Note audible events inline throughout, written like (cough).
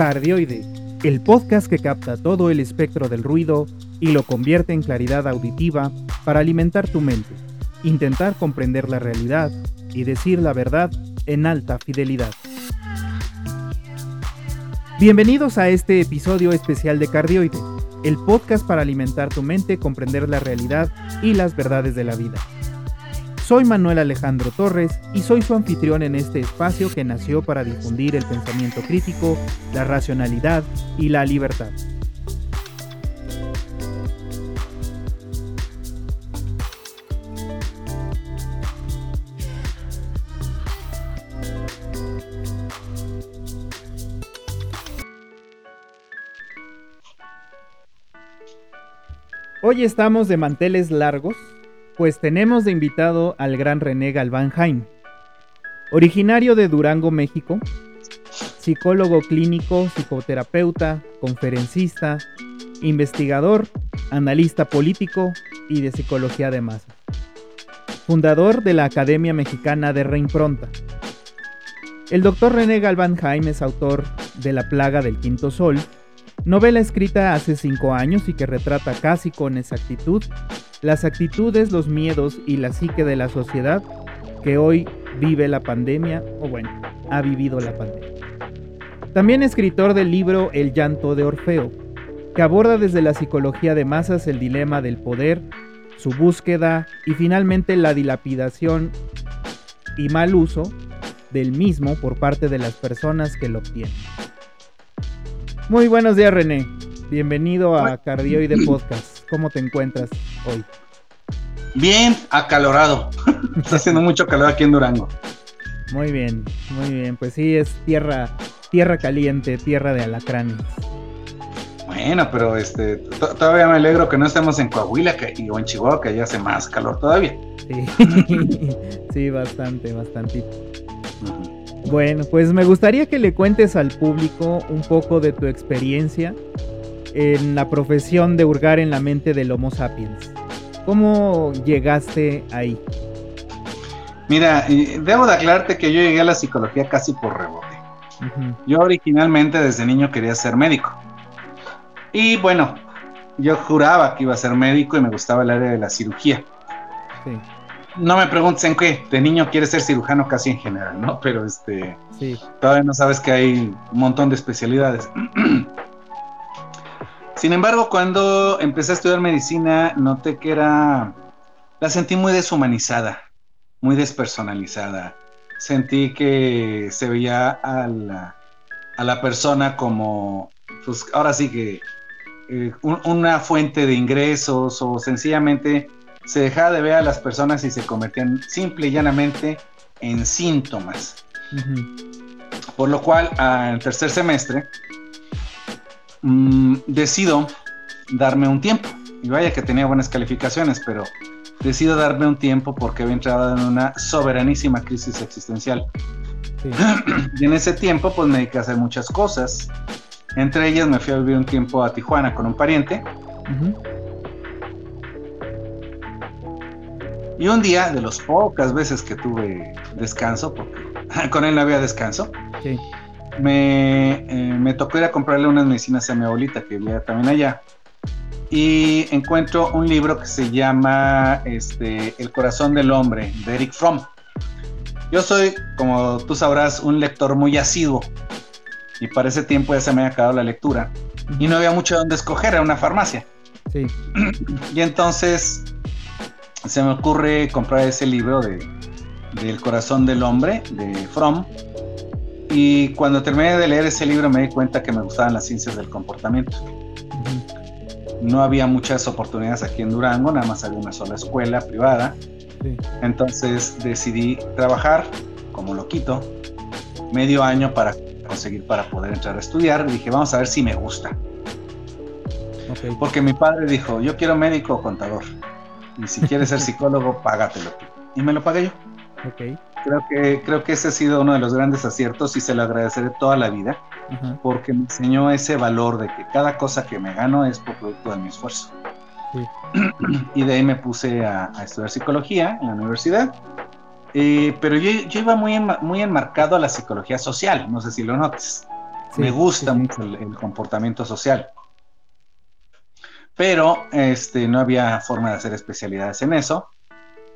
Cardioide, el podcast que capta todo el espectro del ruido y lo convierte en claridad auditiva para alimentar tu mente, intentar comprender la realidad y decir la verdad en alta fidelidad. Bienvenidos a este episodio especial de Cardioide, el podcast para alimentar tu mente, comprender la realidad y las verdades de la vida. Soy Manuel Alejandro Torres y soy su anfitrión en este espacio que nació para difundir el pensamiento crítico, la racionalidad y la libertad. Hoy estamos de manteles largos pues tenemos de invitado al gran René Galván Jaime, originario de Durango, México, psicólogo clínico, psicoterapeuta, conferencista, investigador, analista político y de psicología de masa. Fundador de la Academia Mexicana de Reimpronta. El doctor René Galván Jaime es autor de La Plaga del Quinto Sol, novela escrita hace cinco años y que retrata casi con exactitud las actitudes, los miedos y la psique de la sociedad que hoy vive la pandemia, o bueno, ha vivido la pandemia. También escritor del libro El llanto de Orfeo, que aborda desde la psicología de masas el dilema del poder, su búsqueda y finalmente la dilapidación y mal uso del mismo por parte de las personas que lo obtienen. Muy buenos días René, bienvenido a Cardioide Podcast. ¿Cómo te encuentras hoy? Bien, acalorado. (laughs) Está haciendo mucho calor aquí en Durango. Muy bien, muy bien. Pues sí, es tierra, tierra caliente, tierra de alacranes. Bueno, pero este, todavía me alegro que no estemos en Coahuila que, o en Chihuahua, que ya hace más calor todavía. Sí, (laughs) sí bastante, bastante. Bueno, pues me gustaría que le cuentes al público un poco de tu experiencia en la profesión de hurgar en la mente del Homo sapiens. ¿Cómo llegaste ahí? Mira, debo de aclararte que yo llegué a la psicología casi por rebote. Yo originalmente desde niño quería ser médico. Y bueno, yo juraba que iba a ser médico y me gustaba el área de la cirugía. No me preguntes en qué, de niño quieres ser cirujano casi en general, ¿no? Pero este, todavía no sabes que hay un montón de especialidades. (clears throat) Sin embargo, cuando empecé a estudiar medicina, noté que era, la sentí muy deshumanizada, muy despersonalizada. Sentí que se veía a la, persona como, pues ahora sí que eh, una fuente de ingresos o sencillamente se dejaba de ver a las personas y se convertían simple y llanamente en síntomas. Por lo cual, en tercer semestre, Mm, decido darme un tiempo. Y vaya que tenía buenas calificaciones, pero decido darme un tiempo porque había entrado en una soberanísima crisis existencial. (clears throat) y en ese tiempo, pues me dediqué a hacer muchas cosas. Entre ellas me fui a vivir un tiempo a Tijuana con un pariente. Y un día, de las pocas veces que tuve descanso, porque (laughs) con él no había descanso, sí me, eh, me tocó ir a comprarle unas medicinas a mi abuelita que vivía también allá. Y encuentro un libro que se llama este, El corazón del hombre, de Eric Fromm. Yo soy, como tú sabrás, un lector muy asiduo. Y para ese tiempo ya se me había acabado la lectura. Y no había mucho donde escoger, era una farmacia. Sí. (clears throat) Y entonces se me ocurre comprar ese libro de, El corazón del hombre, de Fromm y cuando terminé de leer ese libro me di cuenta que me gustaban las ciencias del comportamiento. No había muchas oportunidades aquí en Durango, nada más había una sola escuela privada. Entonces decidí trabajar como loquito medio año para conseguir para poder entrar a estudiar. Dije, vamos a ver si me gusta. Porque mi padre dijo, yo quiero médico o contador. Y si quieres ser (laughs) psicólogo, págatelo. Y me lo pagué yo. Okay. Creo que, creo que ese ha sido uno de los grandes aciertos y se lo agradeceré toda la vida, porque me enseñó ese valor de que cada cosa que me gano es por producto de mi esfuerzo. (clears throat) y de ahí me puse a, estudiar psicología en la universidad, eh, pero yo, yo, iba muy, muy enmarcado a la psicología social, no sé si lo notes. me gusta mucho el, comportamiento social. Pero este, no había forma de hacer especialidades en eso.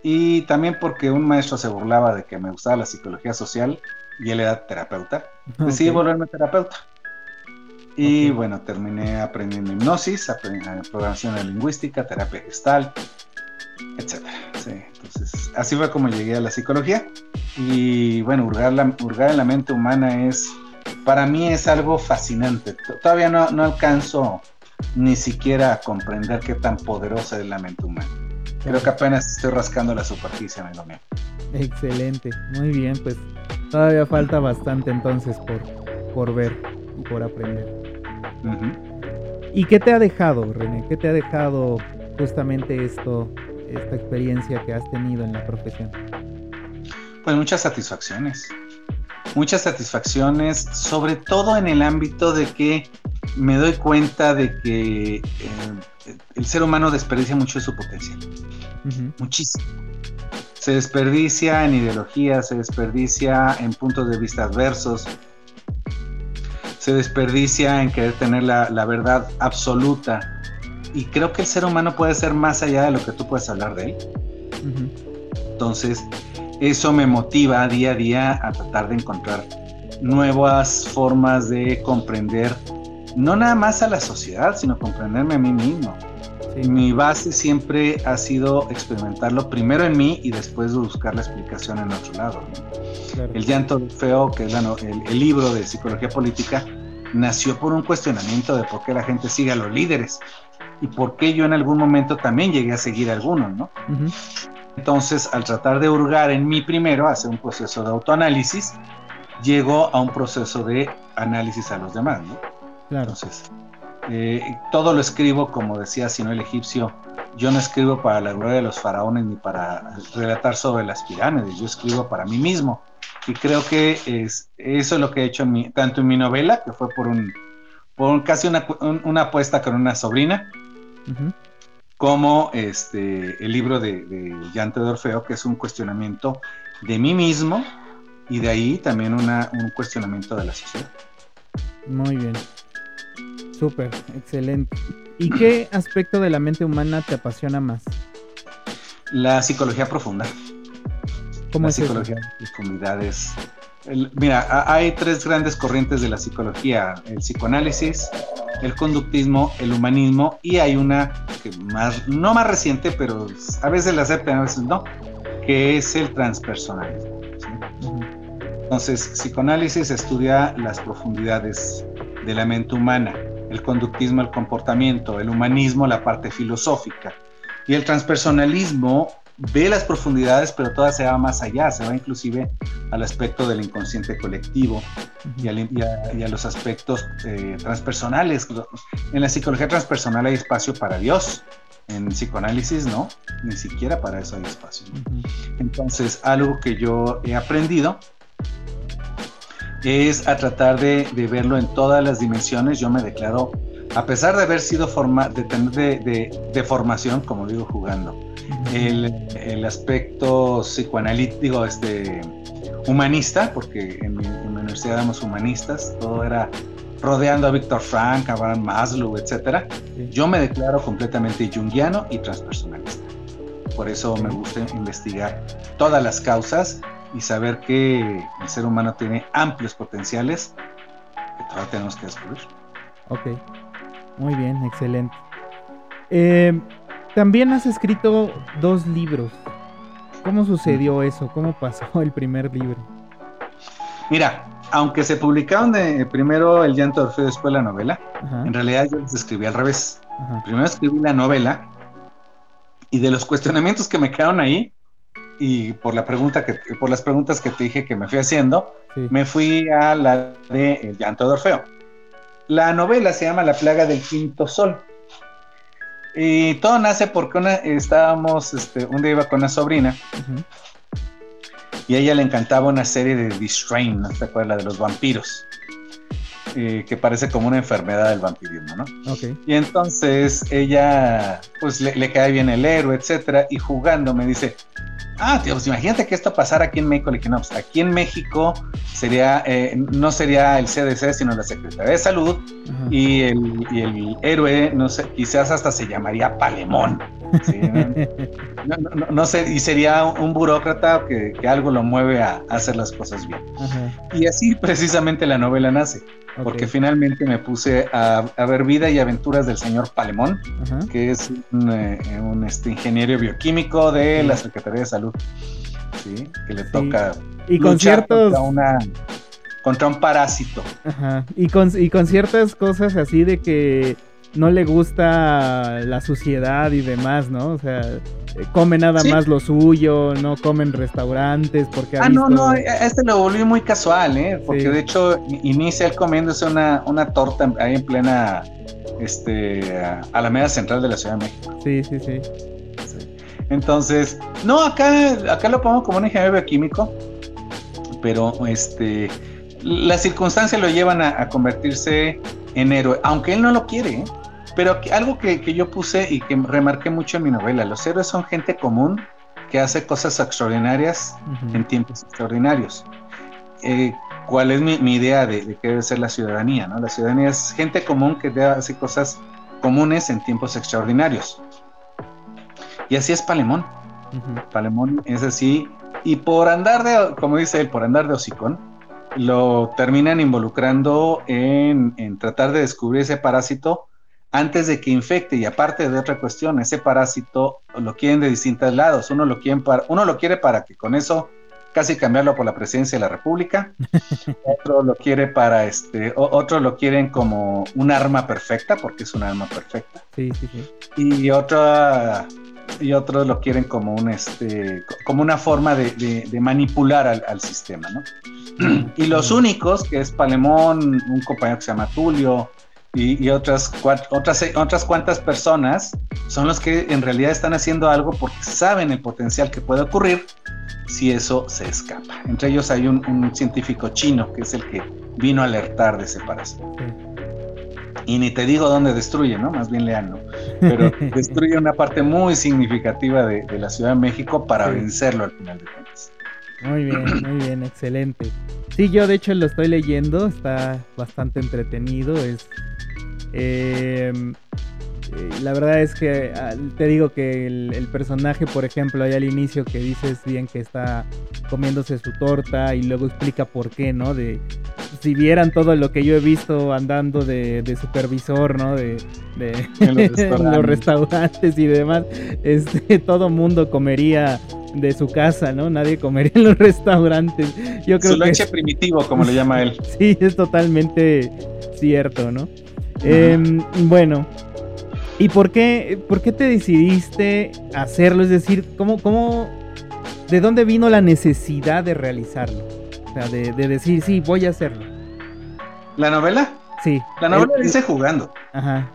Y también porque un maestro se burlaba de que me gustaba la psicología social y él era terapeuta. Decidí volverme terapeuta. Y bueno, terminé aprendiendo hipnosis, programación lingüística, terapia gestal, etc. entonces, así fue como llegué a la psicología. Y bueno, hurgar, la, hurgar en la mente humana es, para mí es algo fascinante. Todavía no, no alcanzo ni siquiera a comprender qué tan poderosa es la mente humana. Creo que apenas estoy rascando la superficie lo mío. Excelente, muy bien, pues todavía falta bastante entonces por, por ver y por aprender. ¿Y qué te ha dejado, René? ¿Qué te ha dejado justamente esto, esta experiencia que has tenido en la profesión? Pues muchas satisfacciones. Muchas satisfacciones, sobre todo en el ámbito de que me doy cuenta de que eh, el ser humano desperdicia mucho de su potencial. Muchísimo. Se desperdicia en ideología, se desperdicia en puntos de vista adversos, se desperdicia en querer tener la, verdad absoluta. Y creo que el ser humano puede ser más allá de lo que tú puedes hablar de él. Entonces, eso me motiva día a día a tratar de encontrar nuevas formas de comprender, no nada más a la sociedad, sino comprenderme a mí mismo. Mi base siempre ha sido experimentarlo primero en mí y después buscar la explicación en otro lado. El llanto feo, que es el, libro de psicología política, nació por un cuestionamiento de por qué la gente sigue a los líderes y por qué yo en algún momento también llegué a seguir a algunos, ¿no? Entonces, al tratar de hurgar en mí primero, hacer un proceso de autoanálisis, llego a un proceso de análisis a los demás, ¿no? Claro. Entonces, eh, todo lo escribo, como decía Sino el egipcio, yo no escribo para la gloria de los faraones ni para relatar sobre las pirámides, yo escribo para mí mismo. Y creo que es, eso es lo que he hecho tanto en mi novela, que fue por un, por casi una, apuesta con una sobrina, como este, el libro de, de Llante de Orfeo, que es un cuestionamiento de mí mismo y de ahí también una, un cuestionamiento de la sociedad. Muy bien. Súper, excelente. ¿Y qué (clears throat) aspecto de la mente humana te apasiona más? La psicología profunda. ¿Cómo la es psicología de profundidades. mira, hay tres grandes corrientes de la psicología: el psicoanálisis, el conductismo, el humanismo, y hay una que más, no más reciente, pero a veces la aceptan, a veces no, que es el transpersonalismo. Entonces, psicoanálisis estudia las profundidades de la mente humana el conductismo, el comportamiento, el humanismo, la parte filosófica. Y el transpersonalismo ve las profundidades, pero toda se va más allá, se va inclusive al aspecto del inconsciente colectivo y, a, los aspectos eh, transpersonales. En la psicología transpersonal hay espacio para Dios, en psicoanálisis no, ni siquiera para eso hay espacio. Entonces, algo que yo he aprendido es a tratar de, verlo en todas las dimensiones. Yo me declaro, a pesar de haber sido forma, de tener de, formación, como digo, jugando, el, aspecto psicoanalítico, este, humanista, porque en mi, universidad éramos humanistas, todo era rodeando a Víctor Frank, a Maslow, etc. Yo me declaro completamente junguiano y transpersonalista. Por eso me gusta investigar todas las causas y saber que el ser humano tiene amplios potenciales que todavía tenemos que descubrir. Ok, muy bien, excelente. Eh, también has escrito dos libros. ¿Cómo sucedió eso? ¿Cómo pasó el primer libro? Mira, aunque se publicaron de, primero El llanto de Orfeo después la novela, en realidad yo les escribí al revés. Primero escribí la novela y de los cuestionamientos que me quedaron ahí, y por la pregunta que por las preguntas que te dije que me fui haciendo, me fui a la de El llanto de Orfeo. La novela se llama La plaga del quinto sol. Y todo nace porque una, estábamos, este, un día iba con una sobrina y a ella le encantaba una serie de The Strain, ¿no te acuerdas? La de los vampiros. Eh, que parece como una enfermedad del vampirismo, ¿no? Y entonces ella, pues le, le, cae bien el héroe, etcétera, y jugando me dice, ah, tío, pues imagínate que esto pasara aquí en México. Le dije, no, pues aquí en México sería, eh, no sería el CDC, sino la Secretaría de Salud. Y el, y el, héroe, no sé, quizás hasta se llamaría Palemón. (laughs) No, sé, y sería un burócrata que, que algo lo mueve a, hacer las cosas bien. Y así precisamente la novela nace. Porque finalmente me puse a, ver vida y aventuras del señor Palemón, que es un, eh, este, ingeniero bioquímico de la Secretaría de Salud, ¿sí? que le toca y ciertos... contra, una, contra un parásito. Y, con, y con ciertas cosas así de que no le gusta la suciedad y demás, ¿no? O sea, eh, come nada más lo suyo, no come en restaurantes porque Ah, no, no, este lo volvió muy casual, ¿eh? Porque de hecho inicia él comiéndose una, una torta ahí en plena este Alameda Central de la Ciudad de México. Sí, sí, sí. Entonces, no, acá, acá lo pongo como un ingeniero bioquímico, pero este las circunstancias lo llevan a, a convertirse en héroe, aunque él no lo quiere, ¿eh? Pero algo que, yo puse y que remarqué mucho en mi novela, los héroes son gente común que hace cosas extraordinarias en tiempos extraordinarios. Eh, ¿Cuál es mi, idea de, qué debe ser la ciudadanía? ¿no? La ciudadanía es gente común que hace cosas comunes en tiempos extraordinarios. Y así es Palemón. Palemón es así. Y por andar de, como dice él, por andar de hocicón, lo terminan involucrando en, en tratar de descubrir ese parásito antes de que infecte y aparte de otra cuestión, ese parásito lo quieren de distintos lados. Uno lo, quiere para, uno lo quiere para que con eso casi cambiarlo por la presidencia de la República. (laughs) otro lo quiere para este, otro lo quieren como un arma perfecta, porque es un arma perfecta. Sí, sí, sí. Y otra y otros lo quieren como un este como una forma de, manipular al, sistema, ¿no? (clears throat) y los únicos, que es Palemón, un compañero que se llama Tulio, y, otras, otras, otras cuantas personas son los que en realidad están haciendo algo porque saben el potencial que puede ocurrir si eso se escapa. Entre ellos hay un, científico chino que es el que vino a alertar de ese parásito. Y ni te digo dónde destruye, ¿no? Más bien leanlo. Pero (laughs) destruye una parte muy significativa de, la Ciudad de México para vencerlo al final de cuentas. Muy bien, muy bien, excelente. Sí, yo de hecho lo estoy leyendo, está bastante entretenido, es Em, eh, la verdad es que te digo que el, personaje, por ejemplo, ahí al inicio que dices bien que está comiéndose su torta y luego explica por qué, ¿no? De si vieran todo lo que yo he visto andando de, supervisor, ¿no? De, los, (laughs) restaurantes. y demás, este, todo mundo comería de su casa, ¿no? Nadie comería en los restaurantes. Yo creo su leche primitivo, como le llama él. (laughs) Sí, es totalmente cierto, ¿no? Em, bueno, ¿y por qué, por qué te decidiste hacerlo? Es decir, ¿cómo, cómo, ¿de dónde vino la necesidad de realizarlo? O sea, de, decir, sí, voy a hacerlo. ¿La novela? Sí. La novela la hice jugando. Ajá.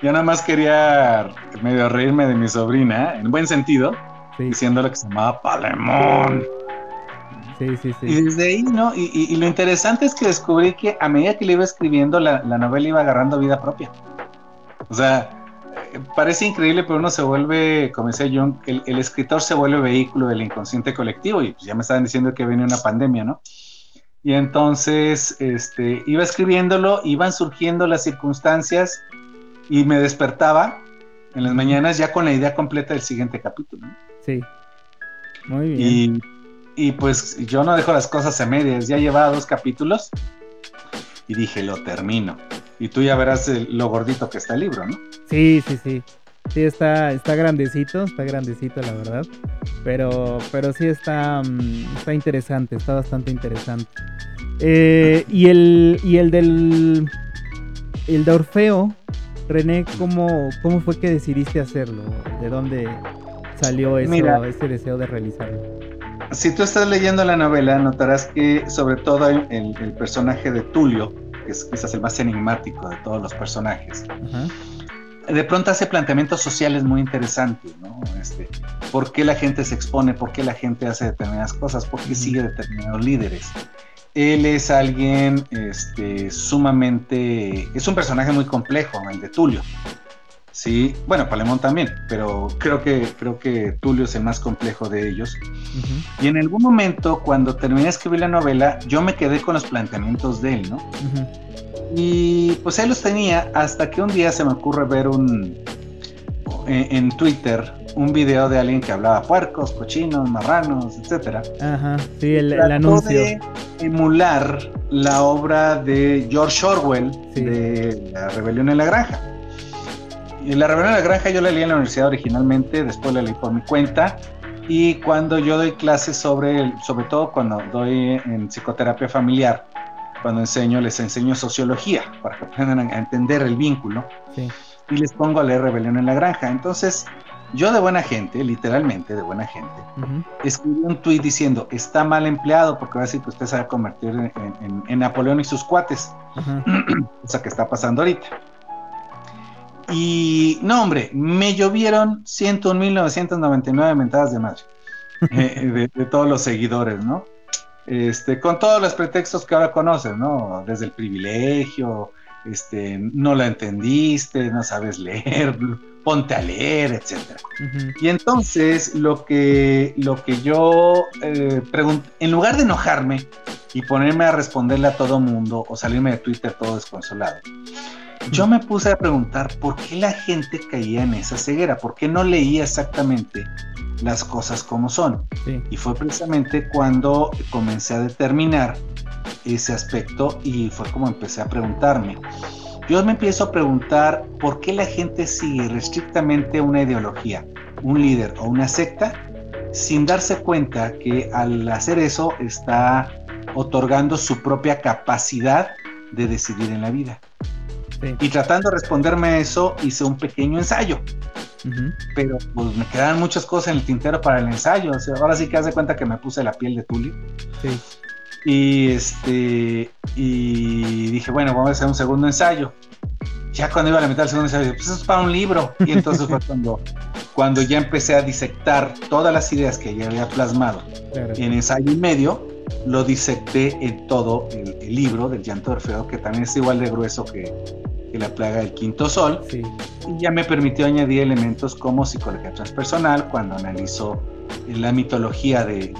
Yo nada más quería medio reírme de mi sobrina, en buen sentido, diciéndole que se llamaba Palemón. Y desde ahí, ¿no? Y, lo interesante es que descubrí que a medida que le iba escribiendo, la, novela iba agarrando vida propia. O sea, eh, parece increíble, pero uno se vuelve, como decía John, el, escritor se vuelve vehículo del inconsciente colectivo. Y pues ya me estaban diciendo que viene una pandemia, ¿no? Y entonces, este, iba escribiéndolo, iban surgiendo las circunstancias y me despertaba en las mañanas ya con la idea completa del siguiente capítulo. ¿no? Sí. Muy bien. Y y pues yo no dejo las cosas a medias. Ya llevaba dos capítulos y dije, lo termino. Y tú ya verás lo gordito que está el libro, ¿no? Sí, sí, sí. Sí, está, está grandecito, está grandecito, la verdad. Pero, pero sí está, mm, está interesante, está bastante interesante. Eh, y el, y el del, el de Orfeo, René, ¿cómo, ¿cómo fue que decidiste hacerlo? ¿De dónde salió eso, ese deseo de realizarlo? si tú estás leyendo la novela, notarás que sobre todo el, personaje de Tulio, que es quizás el más enigmático de todos los personajes, de pronto hace planteamientos sociales muy interesantes, ¿no? Este, ¿Por qué la gente se expone? ¿Por qué la gente hace determinadas cosas? ¿Por qué sigue determinados líderes? Él es alguien este, sumamente, es un personaje muy complejo, el de Tulio. Sí, bueno, Palemón también, pero creo que, creo que Tulio es el más complejo de ellos. Y en algún momento, cuando terminé de escribir la novela, yo me quedé con los planteamientos de él, ¿no? Y pues él los tenía hasta que un día se me ocurre ver un en, Twitter un video de alguien que hablaba puercos, cochinos, marranos, etcétera. Ajá, sí, el, anuncio. De emular la obra de George Orwell de La Rebelión en la Granja. Y La Rebelión en la Granja yo la leí en la universidad originalmente, después la leí por mi cuenta. Y cuando yo doy clases sobre, sobre todo cuando doy en psicoterapia familiar, cuando enseño, les enseño sociología para que aprendan a entender el vínculo. Y les pongo a leer Rebelión en la Granja. Entonces, yo de buena gente, literalmente de buena gente, escribí un tuit diciendo, está mal empleado porque va a decir que usted se va a convertir en, Napoleón y sus cuates. (clears throat) o sea, que está pasando ahorita. Y no, hombre, me llovieron 101.999 mentadas de madre (laughs) eh, de, todos los seguidores, ¿no? Este, con todos los pretextos que ahora conocen, ¿no? Desde el privilegio, este, no la entendiste, no sabes leer, (laughs) ponte a leer, etc. Y entonces lo que, lo que yo eh, en lugar de enojarme y ponerme a responderle a todo mundo o salirme de Twitter todo desconsolado, yo me puse a preguntar por qué la gente caía en esa ceguera, por qué no leía exactamente las cosas como son. Y fue precisamente cuando comencé a determinar ese aspecto y fue como empecé a preguntarme. Yo me empiezo a preguntar por qué la gente sigue restrictamente una ideología, un líder o una secta sin darse cuenta que al hacer eso está otorgando su propia capacidad de decidir en la vida. Y tratando de responderme eso, hice un pequeño ensayo. Pero pues me quedaban muchas cosas en el tintero para el ensayo. O sea, ahora sí que hace cuenta que me puse la piel de Tulio. Sí. Y este y dije, bueno, vamos a hacer un segundo ensayo. Ya cuando iba a la mitad del segundo ensayo, pues eso es para un libro. Y entonces fue cuando, (laughs) cuando ya empecé a disectar todas las ideas que ya había plasmado en ensayo y medio, lo disecté en todo el, libro del llanto Orfeo, que también es igual de grueso que, la plaga del quinto sol. Y ya me permitió añadir elementos como psicología transpersonal, cuando analizó la mitología de,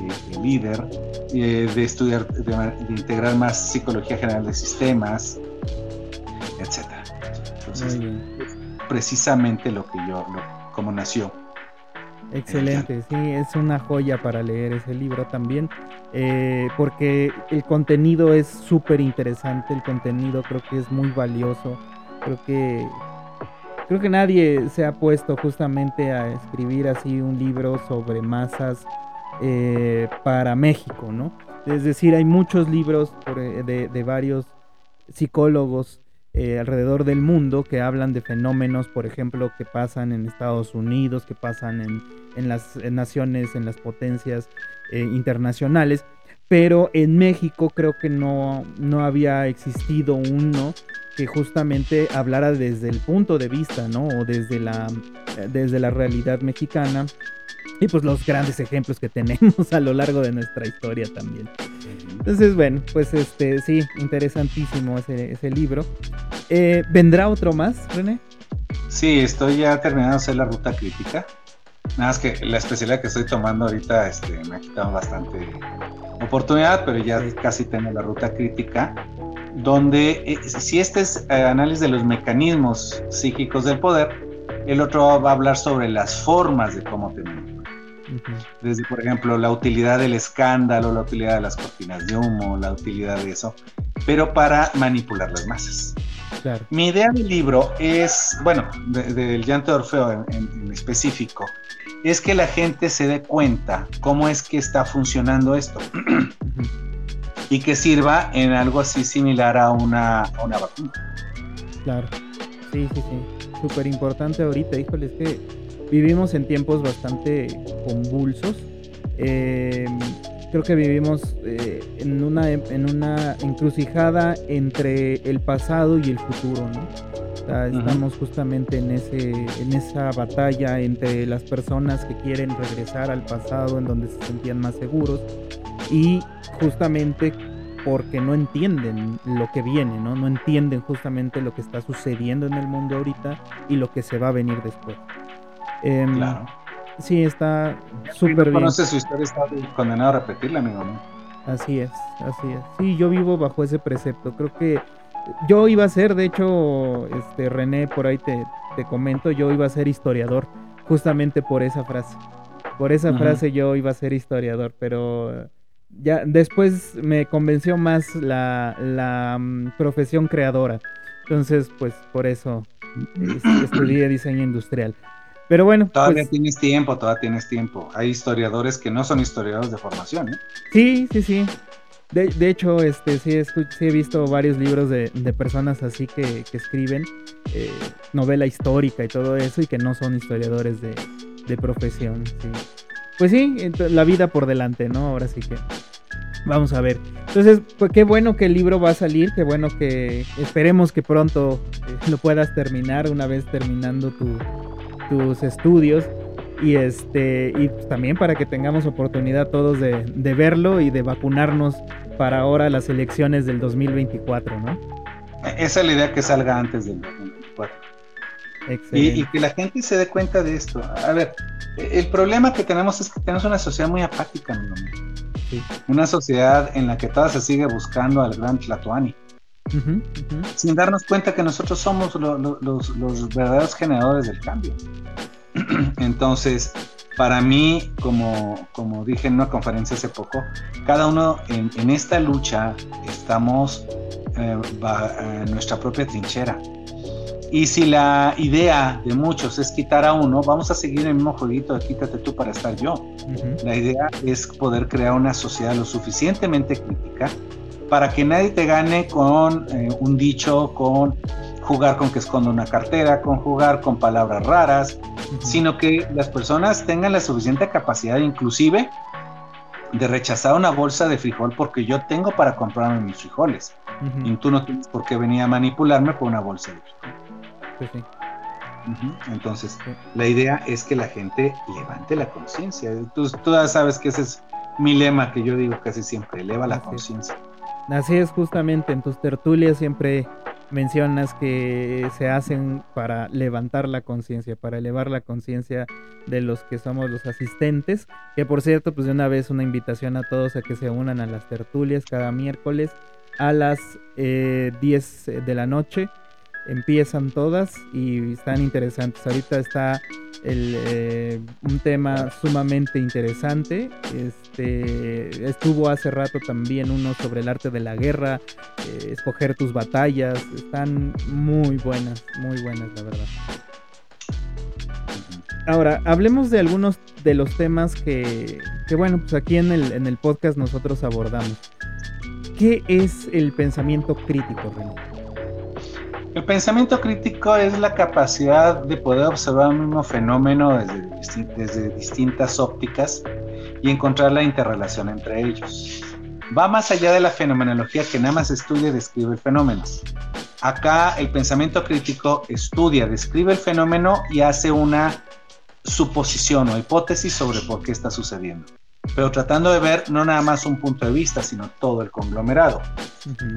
líder, eh, de estudiar, de, integrar más psicología general de sistemas, etc. Entonces, precisamente lo que yo, como nació. Excelente, sí, es una joya para leer ese libro también, eh, porque el contenido es súper interesante, el contenido creo que es muy valioso, creo que creo que nadie se ha puesto justamente a escribir así un libro sobre masas eh, para México, ¿no? Es decir, hay muchos libros eh, de, varios psicólogos eh, alrededor del mundo que hablan de fenómenos, por ejemplo, que pasan en Estados Unidos, que pasan en, las naciones, en las potencias internacionales, pero en México creo que no, no había existido uno que justamente hablara desde el punto de vista, ¿no? O desde la, desde la realidad mexicana. Y pues los grandes ejemplos que (laughs) tenemos a lo largo de nuestra historia también. Entonces, bueno, pues este, sí, interesantísimo ese, ese libro. Eh, ¿Vendrá otro más, René? Sí, estoy ya terminando de hacer la ruta crítica. Nada más que la especialidad que estoy tomando ahorita este, me ha quitado bastante oportunidad, pero ya casi tengo la ruta crítica donde eh, si este es eh, análisis de los mecanismos psíquicos del poder, el otro va a hablar sobre las formas de cómo tenerlo. Desde, por ejemplo, la utilidad del escándalo, la utilidad de las cortinas de humo, la utilidad de eso, pero para manipular las masas. Mi idea del libro es, bueno, del llanto de Orfeo en, específico, es que la gente se dé cuenta cómo es que está funcionando esto y que sirva en algo así similar a una, una vacuna. Claro, sí, sí, sí. Súper importante ahorita, híjole, es que vivimos en tiempos bastante convulsos. Em, creo que vivimos eh, en, una, en una encrucijada entre el pasado y el futuro, ¿no? estamos justamente en, ese, en esa batalla entre las personas que quieren regresar al pasado en donde se sentían más seguros y justamente porque no entienden lo que viene, ¿no? No entienden justamente lo que está sucediendo en el mundo ahorita y lo que se va a venir después. Em, claro. Sí, está súper bien. conoce su historia, está condenado a repetirla, amigo. Así es, así es. Sí, yo vivo bajo ese precepto. Creo que yo iba a ser, de hecho, este René, por ahí te, te comento, yo iba a ser historiador, justamente por esa frase. Por esa frase yo iba a ser historiador, pero ya después me convenció más la, la mm, profesión creadora. Entonces, pues por eso estudié diseño industrial. Pero bueno. Todavía pues tienes tiempo, todavía tienes tiempo. Hay historiadores que no son historiadores de formación, ¿eh? Sí, sí, sí. De, de hecho, este, sí, he visto varios libros de, de personas así que, que escriben eh, novela histórica y todo eso y que no son historiadores de, de profesión. Sí. Pues sí, la vida por delante, ¿no? Ahora sí que vamos a ver. Entonces, pues qué bueno que el libro va a salir, qué bueno que esperemos que pronto eh, (laughs) lo puedas terminar una vez terminando tus estudios y este y también para que tengamos oportunidad todos de, verlo y de vacunarnos para ahora las elecciones del 2024, ¿no? Esa es la idea que salga antes del 2024. Y, y, que la gente se dé cuenta de esto. A ver, el problema que tenemos es que tenemos una sociedad muy apática, mi sí. Una sociedad en la que toda se sigue buscando al gran Tlatuani. Sin darnos cuenta que nosotros somos los verdaderos generadores del cambio. (clears throat) Entonces, para mí, como, como dije en una conferencia hace poco, cada uno en, esta lucha estamos eh, en nuestra propia trinchera. Y si la idea de muchos es quitar a uno, vamos a seguir el mismo jueguito de quítate tú para estar yo. La idea es poder crear una sociedad lo suficientemente crítica para que nadie te gane con eh, un dicho, con jugar con que esconda una cartera, con jugar con palabras raras, sino que las personas tengan la suficiente capacidad inclusive de rechazar una bolsa de frijol porque yo tengo para comprarme mis frijoles. Y tú no tienes por qué venir a manipularme por una bolsa de frijol. Entonces, la idea es que la gente levante la conciencia. Tú, tú ya sabes que ese es mi lema que yo digo casi siempre, eleva la conciencia. Así es, justamente en tus tertulias siempre mencionas que se hacen para levantar la conciencia, para elevar la conciencia de los que somos los asistentes, que por cierto, pues de una vez una invitación a todos a que se unan a las tertulias cada miércoles a las 10 eh, de la noche empiezan todas y están interesantes. Ahorita está eh, un tema sumamente interesante. Este, estuvo hace rato también uno sobre el arte de la guerra, eh, escoger tus batallas. Están muy buenas, muy buenas, la verdad. Ahora, hablemos de algunos de los temas que, que bueno, pues aquí en el, en el podcast nosotros abordamos. ¿Qué es el pensamiento crítico, René? El pensamiento crítico es la capacidad de poder observar un mismo fenómeno desde, desde distintas ópticas y encontrar la interrelación entre ellos. Va más allá de la fenomenología que nada más estudia y describe el fenómeno. Acá el pensamiento crítico estudia, describe el fenómeno y hace una suposición o hipótesis sobre por qué está sucediendo pero tratando de ver no nada más un punto de vista, sino todo el conglomerado.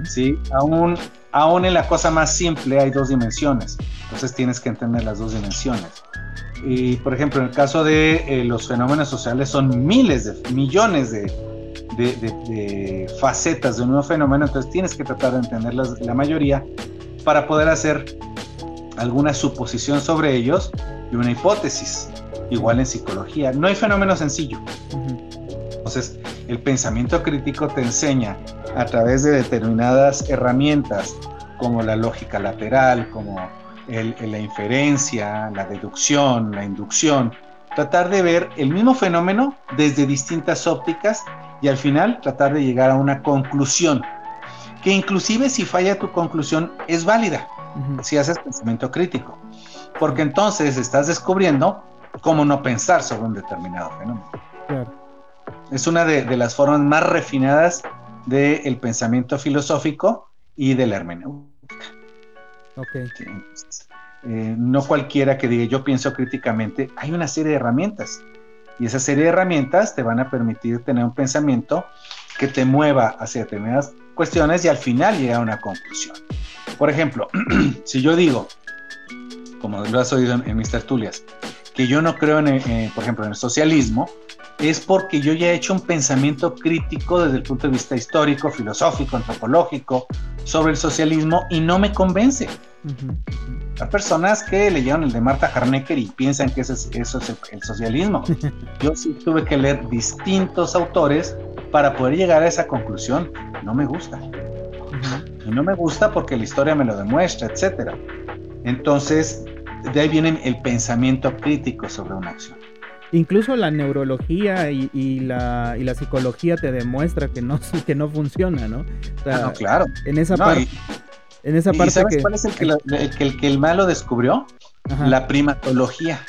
¿sí? Aún, aún en la cosa más simple hay dos dimensiones, entonces tienes que entender las dos dimensiones. Y por ejemplo, en el caso de eh, los fenómenos sociales son miles de millones de, de, de, facetas de un nuevo fenómeno, entonces tienes que tratar de entender la mayoría para poder hacer alguna suposición sobre ellos y una hipótesis. Igual en psicología, no hay fenómeno sencillo. Entonces, el pensamiento crítico te enseña a través de determinadas herramientas como la lógica lateral, como la inferencia, la deducción, la inducción, tratar de ver el mismo fenómeno desde distintas ópticas y al final tratar de llegar a una conclusión, que inclusive si falla tu conclusión es válida, si haces pensamiento crítico, porque entonces estás descubriendo cómo no pensar sobre un determinado fenómeno. Claro. Es una de, las formas más refinadas del pensamiento filosófico y de la hermenéutica. Okay. Eh, no cualquiera que diga yo pienso críticamente, hay una serie de herramientas y esa serie de herramientas te van a permitir tener un pensamiento que te mueva hacia determinadas cuestiones y al final llegar a una conclusión. Por ejemplo, (clears throat) si yo digo, como lo has oído en, mis tertulias, que yo no creo, en, por ejemplo, en el socialismo, es porque yo ya he hecho un pensamiento crítico desde el punto de vista histórico, filosófico, antropológico sobre el socialismo y no me convence. Hay personas que leyeron el de Marta Harnecker y piensan que eso es, eso es el, socialismo. (laughs) Yo sí tuve que leer distintos autores para poder llegar a esa conclusión. No me gusta. Y no me gusta porque la historia me lo demuestra, etcétera. Entonces, de ahí viene el pensamiento crítico sobre una acción. Incluso la neurología y, la, psicología te demuestra que no, (laughs) que no funciona, ¿no? Ah, no, claro. En esa parte. en esa parte ¿sabes cuál es el que, el, que el malo descubrió? La primatología.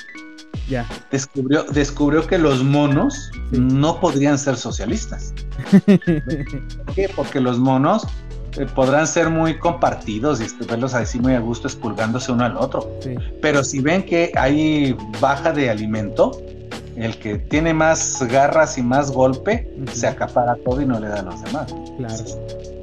Ya. Descubrió, descubrió que los monos no podrían ser socialistas. (laughs) ¿Por qué? Porque los monos eh, podrán ser muy compartidos y este, verlos así muy a gusto expulgándose uno al otro. Pero si ven que hay baja de alimento, el que tiene más garras y más golpe se acapara todo y no le da a los demás. Claro.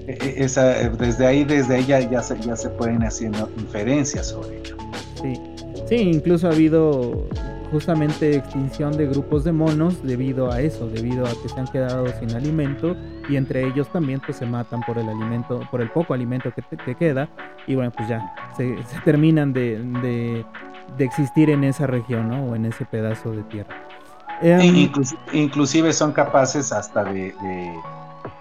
E, e, esa, eh, desde ahí, desde ahí ya, se, ya se pueden haciendo inferencias sobre ello. Sí. sí, incluso ha habido justamente extinción de grupos de monos debido a eso, debido a que se han quedado sin alimento y entre ellos también pues se matan por el alimento, por el poco alimento que, te, queda y bueno pues ya se, terminan de, de, existir en esa región ¿no? o en ese pedazo de tierra. Em, inclusive, son capaces hasta de,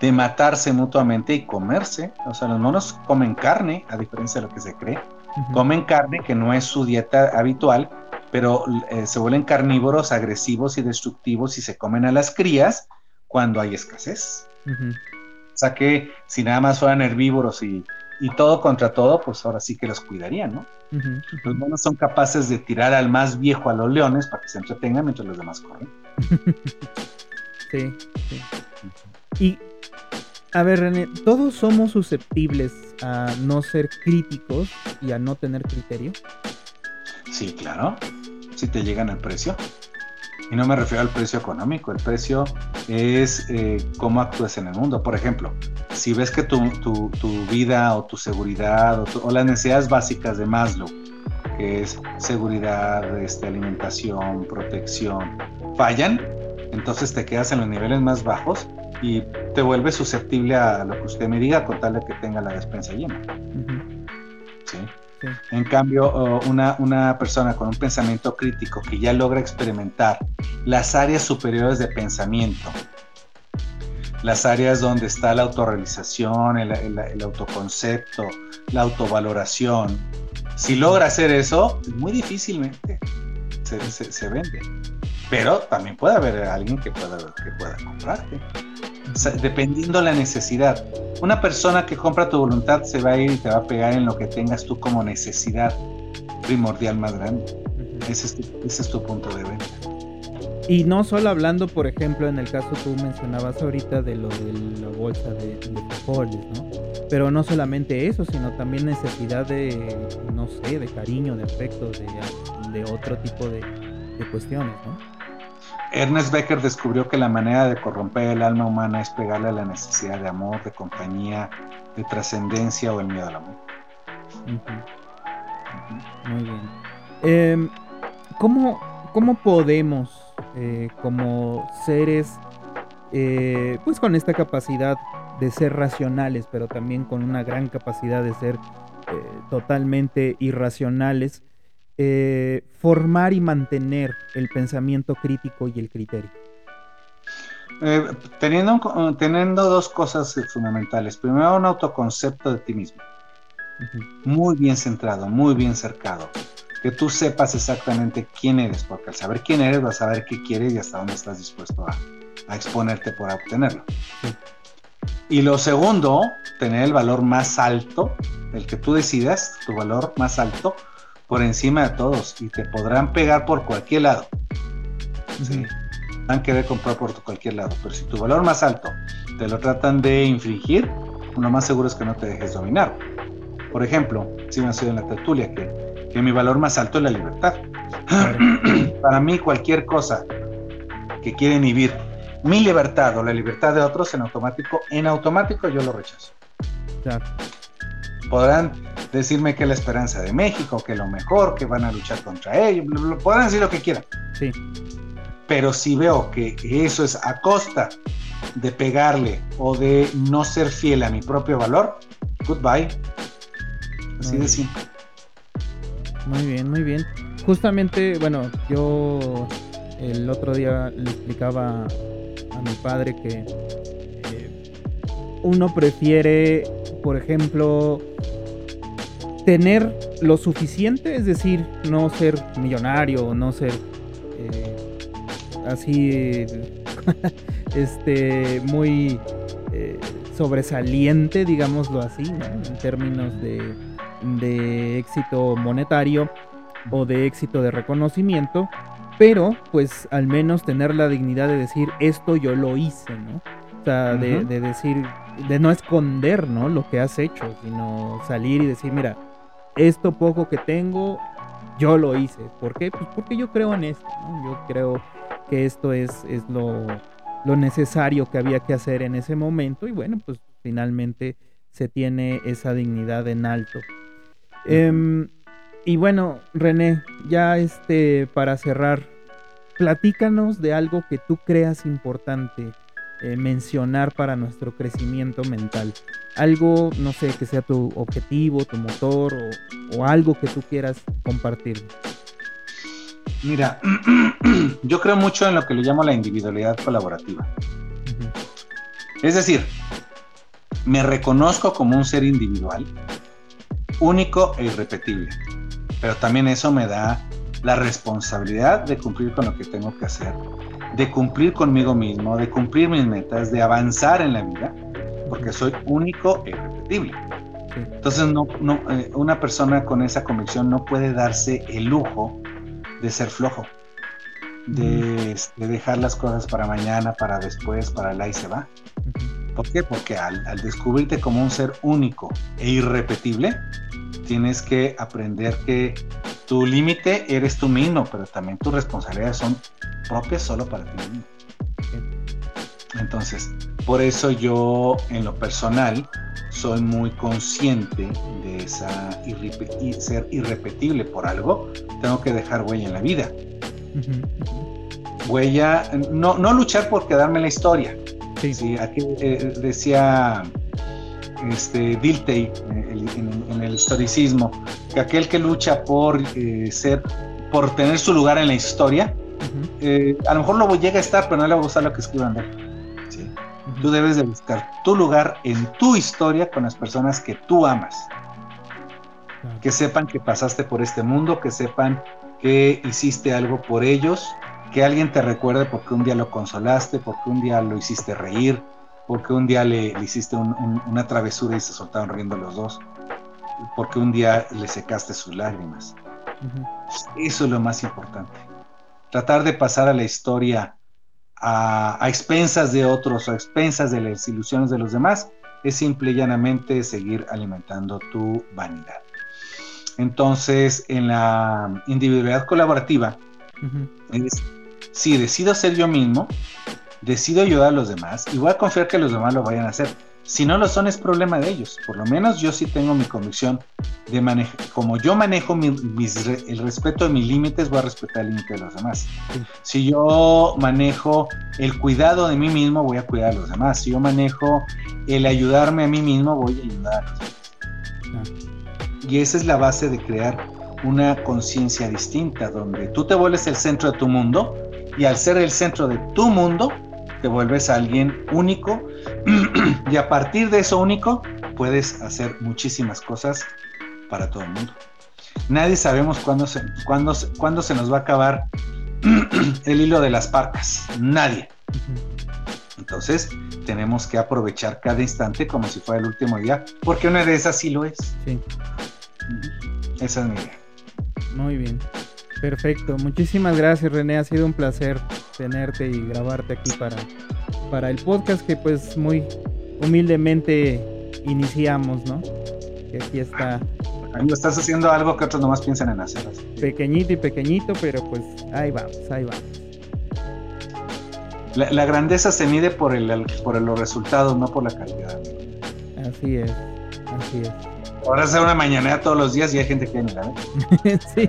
de, matarse mutuamente y comerse. O sea, los monos comen carne, a diferencia de lo que se cree. Comen carne que no es su dieta habitual, pero eh, se vuelven carnívoros, agresivos y destructivos y se comen a las crías cuando hay escasez. O sea que si nada más fueran herbívoros y, y, todo contra todo, pues ahora sí que los cuidarían, ¿no? Los monos son capaces de tirar al más viejo a los leones para que se entretengan mientras los demás corren. (laughs) sí, sí. Y, a ver, René, todos somos susceptibles a no ser críticos y a no tener criterio. Sí, claro. Si te llegan al precio. Y no me refiero al precio económico, el precio es eh, cómo actúas en el mundo. Por ejemplo, si ves que tu, vida o tu seguridad o, las necesidades básicas de Maslow, que es seguridad, este, alimentación, protección, fallan, entonces te quedas en los niveles más bajos y te vuelves susceptible a lo que usted me diga con tal de que tenga la despensa llena. ¿Sí? En cambio, una, una, persona con un pensamiento crítico que ya logra experimentar las áreas superiores de pensamiento, las áreas donde está la autorrealización, el, autoconcepto, la autovaloración, si logra hacer eso, muy difícilmente se, vende. Pero también puede haber alguien que pueda, que pueda comprarte dependiendo la necesidad. Una persona que compra tu voluntad se va a ir y te va a pegar en lo que tengas tú como necesidad primordial más grande. ese, es tu, punto de venta. Y no solo hablando, por ejemplo, en el caso tú mencionabas ahorita de lo de la bolsa de, de ¿no? Pero no solamente eso, sino también necesidad de, no sé, de cariño, de afecto, de, otro tipo de, de cuestiones, ¿no? Ernest Becker descubrió que la manera de corromper el alma humana es pegarle a la necesidad de amor, de compañía, de trascendencia o el miedo al amor. Muy bien. Em, ¿cómo, podemos, eh, como seres, eh, pues con esta capacidad de ser racionales, pero también con una gran capacidad de ser eh, totalmente irracionales, eh, formar y mantener el pensamiento crítico y el criterio? Eh, teniendo, teniendo dos cosas fundamentales. Primero, un autoconcepto de ti mismo. Muy bien centrado, muy bien cercado. Que tú sepas exactamente quién eres, porque al saber quién eres vas a saber qué quieres y hasta dónde estás dispuesto a, exponerte por obtenerlo. Y lo segundo, tener el valor más alto, el que tú decidas, tu valor más alto, por encima de todos y te podrán pegar por cualquier lado. ¿sí? Van a querer comprar por cualquier lado, pero si tu valor más alto te lo tratan de infringir, lo más seguro es que no te dejes dominar. Por ejemplo, si me ha sido en la tertulia que, que mi valor más alto es la libertad. (clears throat) Para mí cualquier cosa que quiera inhibir mi libertad o la libertad de otros en automático, en automático yo lo rechazo. Podrán decirme que la esperanza de México, que lo mejor, que van a luchar contra ellos, podrán decir lo que quieran. Sí. Pero si veo que eso es a costa de pegarle o de no ser fiel a mi propio valor, goodbye. Así de simple. Muy bien, muy bien. Justamente, bueno, yo el otro día le explicaba a mi padre que eh, uno prefiere, por ejemplo, tener lo suficiente, es decir, no ser millonario, no ser eh, así, (laughs) este, muy eh, sobresaliente, digámoslo así, en términos de, de éxito monetario o de éxito de reconocimiento, pero pues al menos tener la dignidad de decir esto yo lo hice, ¿no? O sea, de, de, decir, de no esconder, ¿no? Lo que has hecho, sino salir y decir, mira, esto poco que tengo, yo lo hice. ¿Por qué? Pues porque yo creo en esto, ¿no? Yo creo que esto es, es lo, lo necesario que había que hacer en ese momento y bueno, pues finalmente se tiene esa dignidad en alto. Em, y bueno, René, ya este para cerrar, platícanos de algo que tú creas importante eh, mencionar para nuestro crecimiento mental. Algo, no sé, que sea tu objetivo, tu motor o, algo que tú quieras compartir. Mira, (clears throat) yo creo mucho en lo que le llamo la individualidad colaborativa. Es decir, me reconozco como un ser individual, único e irrepetible, pero también eso me da la responsabilidad de cumplir con lo que tengo que hacer de cumplir conmigo mismo, de cumplir mis metas, de avanzar en la vida, porque soy único e irrepetible. Entonces, no, no, eh, una persona con esa convicción no puede darse el lujo de ser flojo, de, dejar las cosas para mañana, para después, para la y se va. ¿Por qué? Porque al, al descubrirte como un ser único e irrepetible, tienes que aprender que tu límite eres tú mismo, pero también tus responsabilidades son propias solo para ti mismo. Entonces, por eso yo en lo personal soy muy consciente de esa ser irrepetible por algo, tengo que dejar huella en la vida. Huella, no, no luchar por quedarme en la historia. Sí. aquí eh, decía este, Dilthey en, el historicismo, que aquel que lucha por eh, ser, por tener su lugar en la historia, eh, a lo mejor lo llega a estar, pero no le va a gustar lo que escriban de él. Tú debes de buscar tu lugar en tu historia con las personas que tú amas. Que sepan que pasaste por este mundo, que sepan que hiciste algo por ellos, que alguien te recuerde porque un día lo consolaste, porque un día lo hiciste reír, porque un día le, hiciste una travesura y se soltaron riendo los dos, porque un día le secaste sus lágrimas. Eso es lo más importante. Tratar de pasar a la historia a, expensas de otros, a expensas de las ilusiones de los demás, es simple y llanamente seguir alimentando tu vanidad. Entonces, en la individualidad colaborativa, es, si decido ser yo mismo, decido ayudar a los demás y voy a confiar que los demás lo vayan a hacer. Si no lo son, es problema de ellos. Por lo menos yo sí tengo mi convicción de manejar. Como yo manejo el respeto de mis límites, voy a respetar el límite de los demás. Si yo manejo el cuidado de mí mismo, voy a cuidar a los demás. Si yo manejo el ayudarme a mí mismo, voy a ayudar a los demás. Y esa es la base de crear una conciencia distinta, donde tú te vuelves el centro de tu mundo y al ser el centro de tu mundo, te vuelves alguien único (clears throat) y a partir de eso único puedes hacer muchísimas cosas para todo el mundo. Nadie sabemos cuándo se, cuándo, cuándo se nos va a acabar (clears throat) el hilo de las parcas. Nadie. Entonces, tenemos que aprovechar cada instante como si fuera el último día, porque una de esas sí lo es. Sí. Esa es mi idea. Muy bien. Perfecto, muchísimas gracias René, ha sido un placer tenerte y grabarte aquí para, para el podcast que pues muy humildemente iniciamos, ¿no? Que aquí está. Ahí estás haciendo algo que otros nomás piensan en hacer. Pequeñito y pequeñito, pero pues ahí vamos, ahí vamos. La, la grandeza se mide por, el, por los resultados, no por la calidad. Así es. Así es. Ahora hacer una mañanera todos los días y hay gente que ni la ve. (laughs) sí,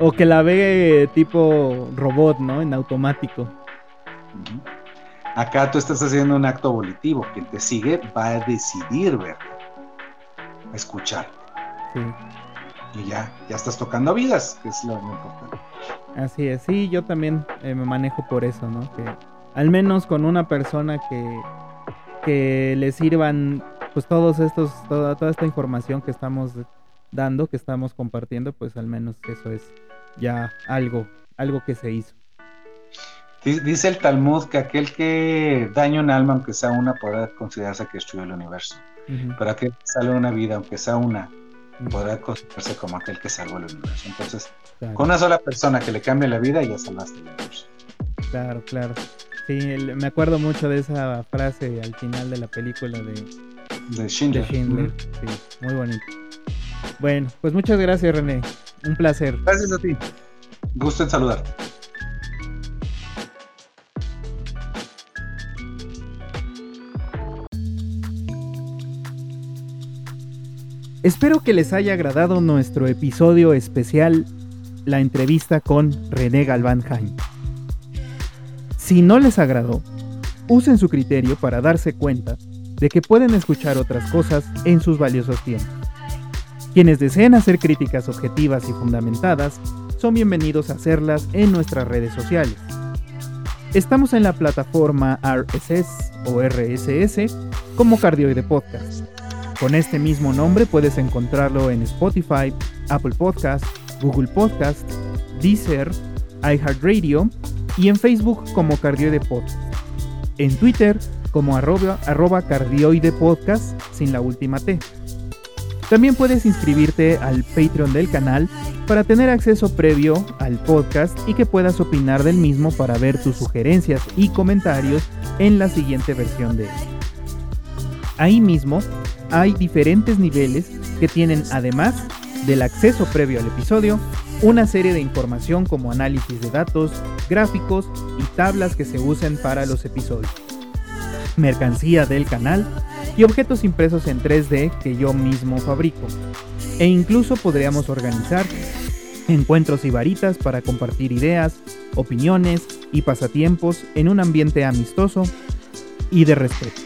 o que la ve tipo robot, ¿no? En automático. Acá tú estás haciendo un acto volitivo. Quien te sigue va a decidir ver, a escuchar. Sí. Y ya, ya estás tocando vidas, que es lo importante. Así es, sí, yo también eh, me manejo por eso, ¿no? Que al menos con una persona que, que le sirvan pues todos estos, toda, toda esta información que estamos dando, que estamos compartiendo, pues al menos eso es ya algo, algo que se hizo. Dice el Talmud que aquel que daña un alma, aunque sea una, podrá considerarse que destruyó el universo. Pero aquel que salva una vida, aunque sea una, podrá considerarse como aquel que salvó el universo. Entonces, con una sola persona que le cambie la vida, ya salvaste el universo. Claro, claro. Sí, me acuerdo mucho de esa frase al final de la película de, de Schindler. Sí, muy bonito. Bueno, pues muchas gracias, René. Un placer. Gracias a ti. Gusto en saludarte. Espero que les haya agradado nuestro episodio especial, la entrevista con René Galván Si no les agradó, usen su criterio para darse cuenta de que pueden escuchar otras cosas en sus valiosos tiempos. Quienes deseen hacer críticas objetivas y fundamentadas son bienvenidos a hacerlas en nuestras redes sociales. Estamos en la plataforma RSS o RSS como Cardioide Podcast. Con este mismo nombre puedes encontrarlo en Spotify, Apple Podcast, Google Podcast, Deezer, iHeartRadio y en Facebook como Cardioide Podcast. En Twitter como arroba, cardioide sin la última T. También puedes inscribirte al Patreon del canal para tener acceso previo al podcast y que puedas opinar del mismo para ver tus sugerencias y comentarios en la siguiente versión de él. Ahí mismo hay diferentes niveles que tienen además del acceso previo al episodio, una serie de información como análisis de datos, gráficos y tablas que se usen para los episodios mercancía del canal y objetos impresos en 3D que yo mismo fabrico. E incluso podríamos organizar encuentros y varitas para compartir ideas, opiniones y pasatiempos en un ambiente amistoso y de respeto.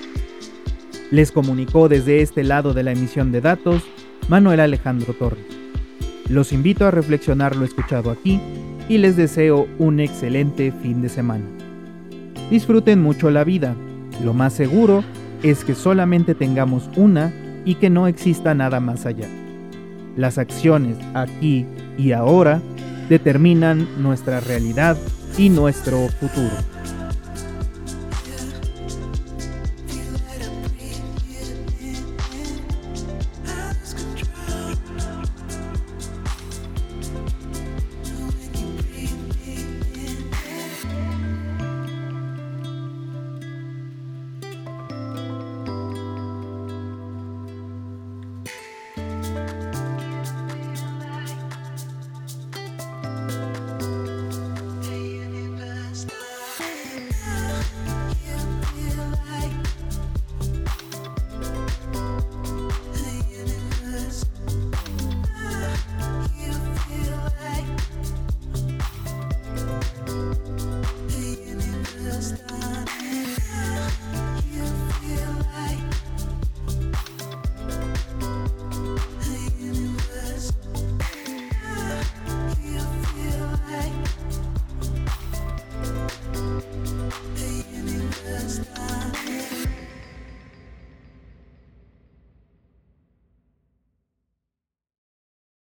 Les comunicó desde este lado de la emisión de datos Manuel Alejandro Torres. Los invito a reflexionar lo escuchado aquí y les deseo un excelente fin de semana. Disfruten mucho la vida lo más seguro es que solamente tengamos una y que no exista nada más allá. Las acciones aquí y ahora determinan nuestra realidad y nuestro futuro.